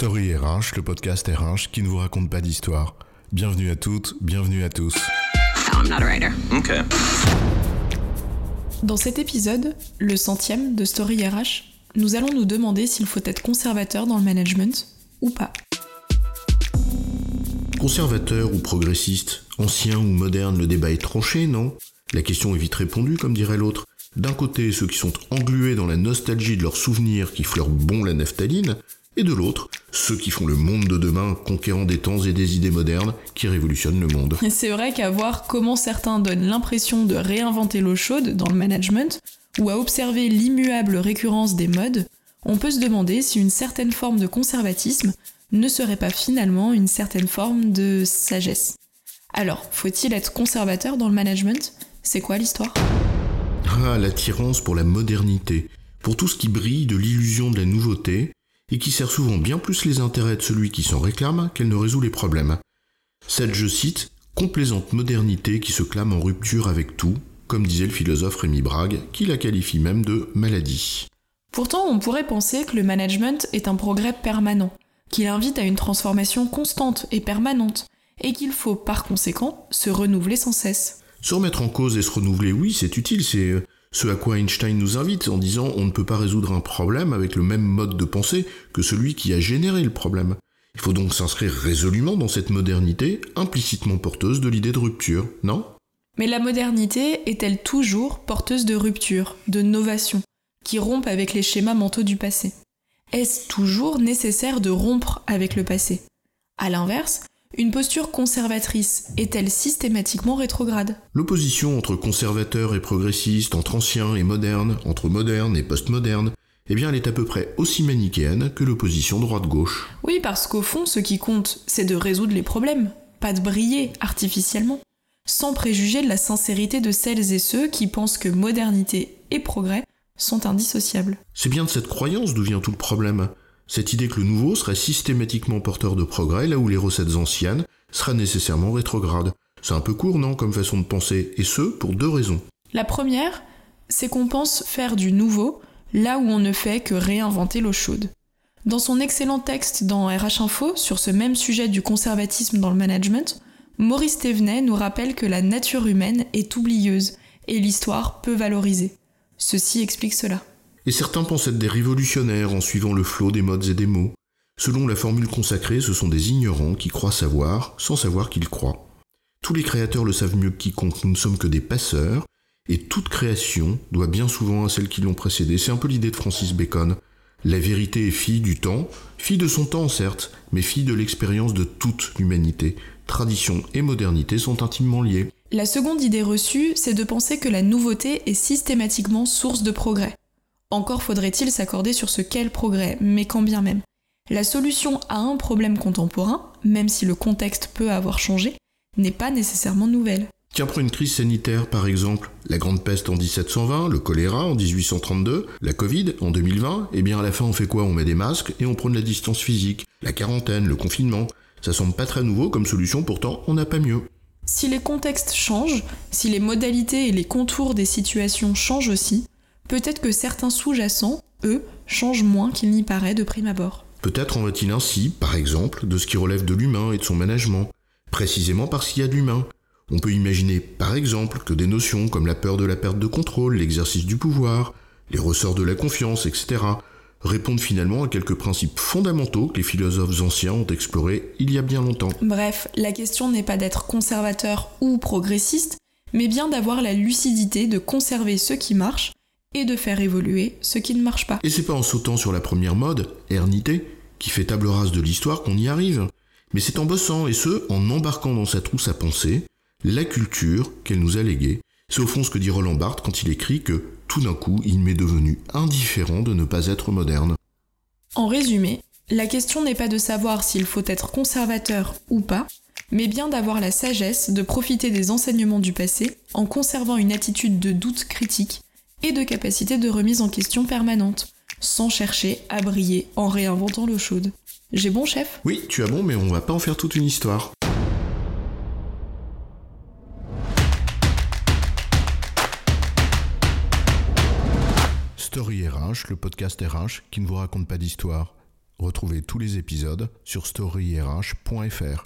Story RH, le podcast RH qui ne vous raconte pas d'histoire. Bienvenue à toutes, bienvenue à tous. I'm not a writer. Okay. Dans cet épisode, le centième de Story RH, nous allons nous demander s'il faut être conservateur dans le management ou pas. Conservateur ou progressiste, ancien ou moderne, le débat est tranché, non? La question est vite répondue, comme dirait l'autre. D'un côté, ceux qui sont englués dans la nostalgie de leurs souvenirs qui fleurent bon la naphtaline, et de l'autre, ceux qui font le monde de demain, conquérant des temps et des idées modernes qui révolutionnent le monde. C'est vrai qu'à voir comment certains donnent l'impression de réinventer l'eau chaude dans le management, ou à observer l'immuable récurrence des modes, on peut se demander si une certaine forme de conservatisme ne serait pas finalement une certaine forme de sagesse. Alors, faut-il être conservateur dans le management? C'est quoi l'histoire? Ah, l'attirance pour la modernité, pour tout ce qui brille de l'illusion de la nouveauté, et qui sert souvent bien plus les intérêts de celui qui s'en réclame qu'elle ne résout les problèmes. Cette, je cite, complaisante modernité qui se clame en rupture avec tout, comme disait le philosophe Rémi Brague, qui la qualifie même de maladie. Pourtant, on pourrait penser que le management est un progrès permanent, qu'il invite à une transformation constante et permanente, et qu'il faut par conséquent se renouveler sans cesse. Se remettre en cause et se renouveler, oui, c'est utile, c'est euh, ce à quoi Einstein nous invite en disant on ne peut pas résoudre un problème avec le même mode de pensée que celui qui a généré le problème. Il faut donc s'inscrire résolument dans cette modernité, implicitement porteuse de l'idée de rupture, non? Mais la modernité est-elle toujours porteuse de rupture, de novation, qui rompent avec les schémas mentaux du passé? Est-ce toujours nécessaire de rompre avec le passé? À l'inverse, une posture conservatrice est-elle systématiquement rétrograde? L'opposition entre conservateurs et progressistes, entre anciens et modernes, entre modernes et postmodernes, eh bien elle est à peu près aussi manichéenne que l'opposition droite-gauche. Oui, parce qu'au fond, ce qui compte, c'est de résoudre les problèmes, pas de briller artificiellement, sans préjuger de la sincérité de celles et ceux qui pensent que modernité et progrès sont indissociables. C'est bien de cette croyance d'où vient tout le problème. Cette idée que le nouveau serait systématiquement porteur de progrès là où les recettes anciennes seraient nécessairement rétrogrades. C'est un peu court, non, comme façon de penser, et ce, pour deux raisons. La première, c'est qu'on pense faire du nouveau là où on ne fait que réinventer l'eau chaude. Dans son excellent texte dans RH Info sur ce même sujet du conservatisme dans le management, Maurice Thévenet nous rappelle que la nature humaine est oublieuse et l'histoire peu valorisée. Ceci explique cela. Et certains pensent être des révolutionnaires en suivant le flot des modes et des mots. Selon la formule consacrée, ce sont des ignorants qui croient savoir sans savoir qu'ils croient. Tous les créateurs le savent mieux que quiconque, nous ne sommes que des passeurs, et toute création doit bien souvent à celles qui l'ont précédée. C'est un peu l'idée de Francis Bacon. La vérité est fille du temps, fille de son temps certes, mais fille de l'expérience de toute l'humanité. Tradition et modernité sont intimement liées. La seconde idée reçue, c'est de penser que la nouveauté est systématiquement source de progrès. Encore faudrait-il s'accorder sur ce qu'est le progrès, mais quand bien même. La solution à un problème contemporain, même si le contexte peut avoir changé, n'est pas nécessairement nouvelle. Tiens, pour une crise sanitaire par exemple, la grande peste en 1720, le choléra en 1832, la Covid en 2020, eh bien à la fin on fait quoi? On met des masques et on prône la distance physique, la quarantaine, le confinement. Ça semble pas très nouveau comme solution, pourtant on n'a pas mieux. Si les contextes changent, si les modalités et les contours des situations changent aussi, peut-être que certains sous-jacents, eux, changent moins qu'il n'y paraît de prime abord. Peut-être en va-t-il ainsi, par exemple, de ce qui relève de l'humain et de son management, précisément parce qu'il y a de l'humain. On peut imaginer, par exemple, que des notions comme la peur de la perte de contrôle, l'exercice du pouvoir, les ressorts de la confiance, etc., répondent finalement à quelques principes fondamentaux que les philosophes anciens ont explorés il y a bien longtemps. Bref, la question n'est pas d'être conservateur ou progressiste, mais bien d'avoir la lucidité de conserver ce qui marche et de faire évoluer ce qui ne marche pas. Et c'est pas en sautant sur la première mode, ernité, qui fait table rase de l'histoire qu'on y arrive. Mais c'est en bossant, et ce, en embarquant dans sa trousse à penser, la culture qu'elle nous a léguée. C'est au fond ce que dit Roland Barthes quand il écrit que, tout d'un coup, il m'est devenu indifférent de ne pas être moderne. En résumé, la question n'est pas de savoir s'il faut être conservateur ou pas, mais bien d'avoir la sagesse de profiter des enseignements du passé en conservant une attitude de doute critique et de capacité de remise en question permanente, sans chercher à briller en réinventant l'eau chaude. J'ai bon, chef? Oui, tu as bon, mais on va pas en faire toute une histoire. Story RH, le podcast RH qui ne vous raconte pas d'histoire. Retrouvez tous les épisodes sur storyrh.fr.